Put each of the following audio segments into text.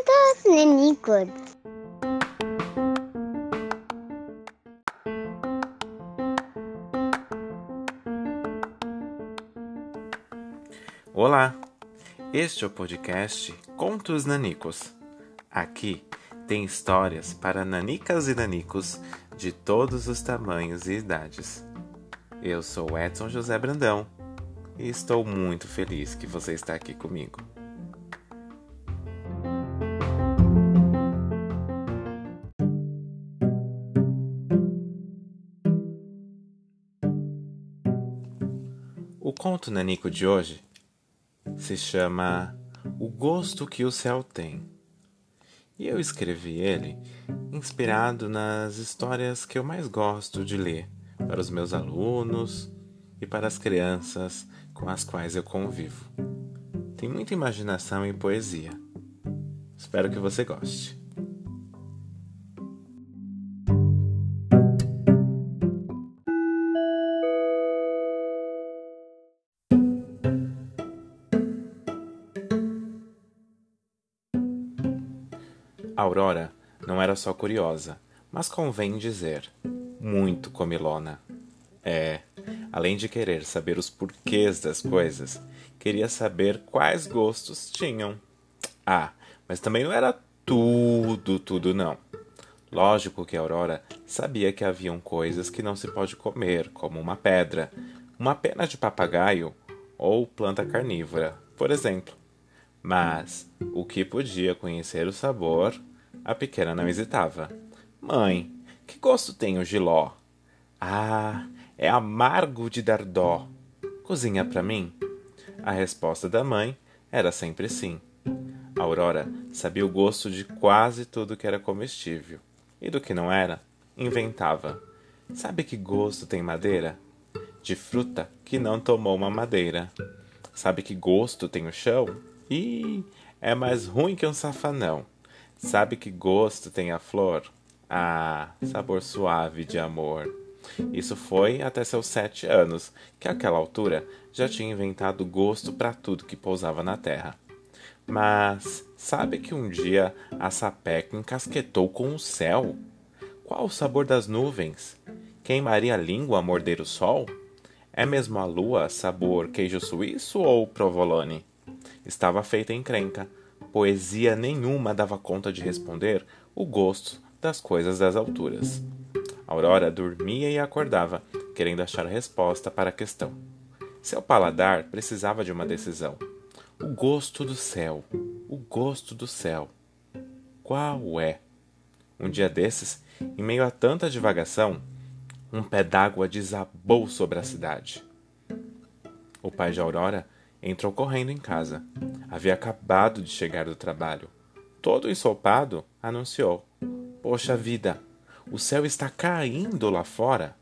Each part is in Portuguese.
Contos nanicos. Olá! Este é o podcast Contos Nanicos. Aqui tem histórias para nanicas e nanicos de todos os tamanhos e idades. Eu sou Edson José Brandão e estou muito feliz que você está aqui comigo. O conto nanico de hoje se chama O Gosto que o Céu Tem. E eu escrevi ele inspirado nas histórias que eu mais gosto de ler para os meus alunos e para as crianças com as quais eu convivo. Tem muita imaginação e poesia. Espero que você goste. Aurora não era só curiosa, mas convém dizer, muito comilona. É, além de querer saber os porquês das coisas, queria saber quais gostos tinham. Ah, mas também não era tudo, tudo não. Lógico que Aurora sabia que haviam coisas que não se pode comer, como uma pedra, uma pena de papagaio ou planta carnívora, por exemplo. Mas o que podia conhecer o sabor, a pequena não hesitava. Mãe, que gosto tem o giló? Ah, é amargo de dar dó. Cozinha para mim? A resposta da mãe era sempre sim. Aurora sabia o gosto de quase tudo que era comestível. E do que não era, inventava. Sabe que gosto tem madeira? De fruta que não tomou uma madeira. Sabe que gosto tem o chão? Ih, é mais ruim que um safanão. Sabe que gosto tem a flor? Ah, sabor suave de amor. Isso foi até seus sete anos, que àquela altura já tinha inventado gosto para tudo que pousava na terra. Mas sabe que um dia a sapeca encasquetou com o céu? Qual o sabor das nuvens? Queimaria a língua a morder o sol? É mesmo a lua sabor queijo suíço ou provolone? Estava feita encrenca. Poesia nenhuma dava conta de responder o gosto das coisas das alturas. Aurora dormia e acordava, querendo achar resposta para a questão. Seu paladar precisava de uma decisão. O gosto do céu, o gosto do céu. Qual é? Um dia desses, em meio a tanta divagação, um pé d'água desabou sobre a cidade. O pai de Aurora entrou correndo em casa. Havia acabado de chegar do trabalho. Todo ensopado, anunciou: Poxa vida, o céu está caindo lá fora.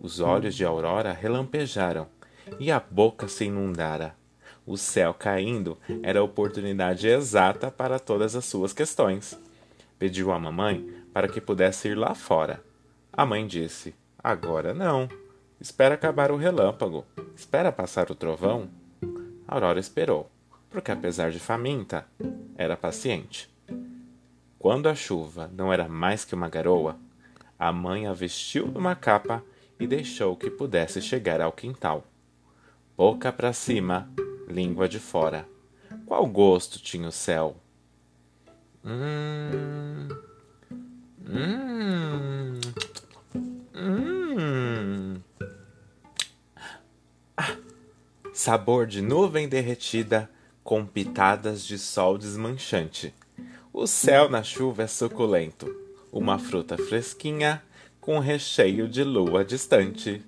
Os olhos de Aurora relampejaram e a boca se inundara. O céu caindo era a oportunidade exata para todas as suas questões. Pediu à mamãe para que pudesse ir lá fora. A mãe disse: Agora não. Espera acabar o relâmpago. Espera passar o trovão. Aurora esperou, porque apesar de faminta, era paciente. Quando a chuva não era mais que uma garoa, a mãe a vestiu numa capa e deixou que pudesse chegar ao quintal. Boca para cima, língua de fora. Qual gosto tinha o céu? Hum. Sabor de nuvem derretida com pitadas de sol desmanchante. O céu na chuva é suculento, uma fruta fresquinha com recheio de lua distante.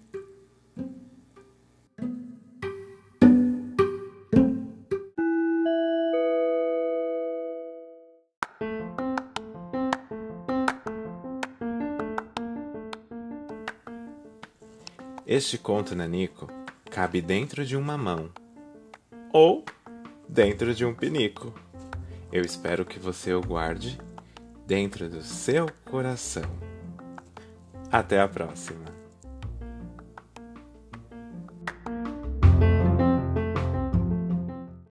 Este conto nanico cabe dentro de uma mão ou dentro de um pinico. Eu espero que você o guarde dentro do seu coração. Até a próxima!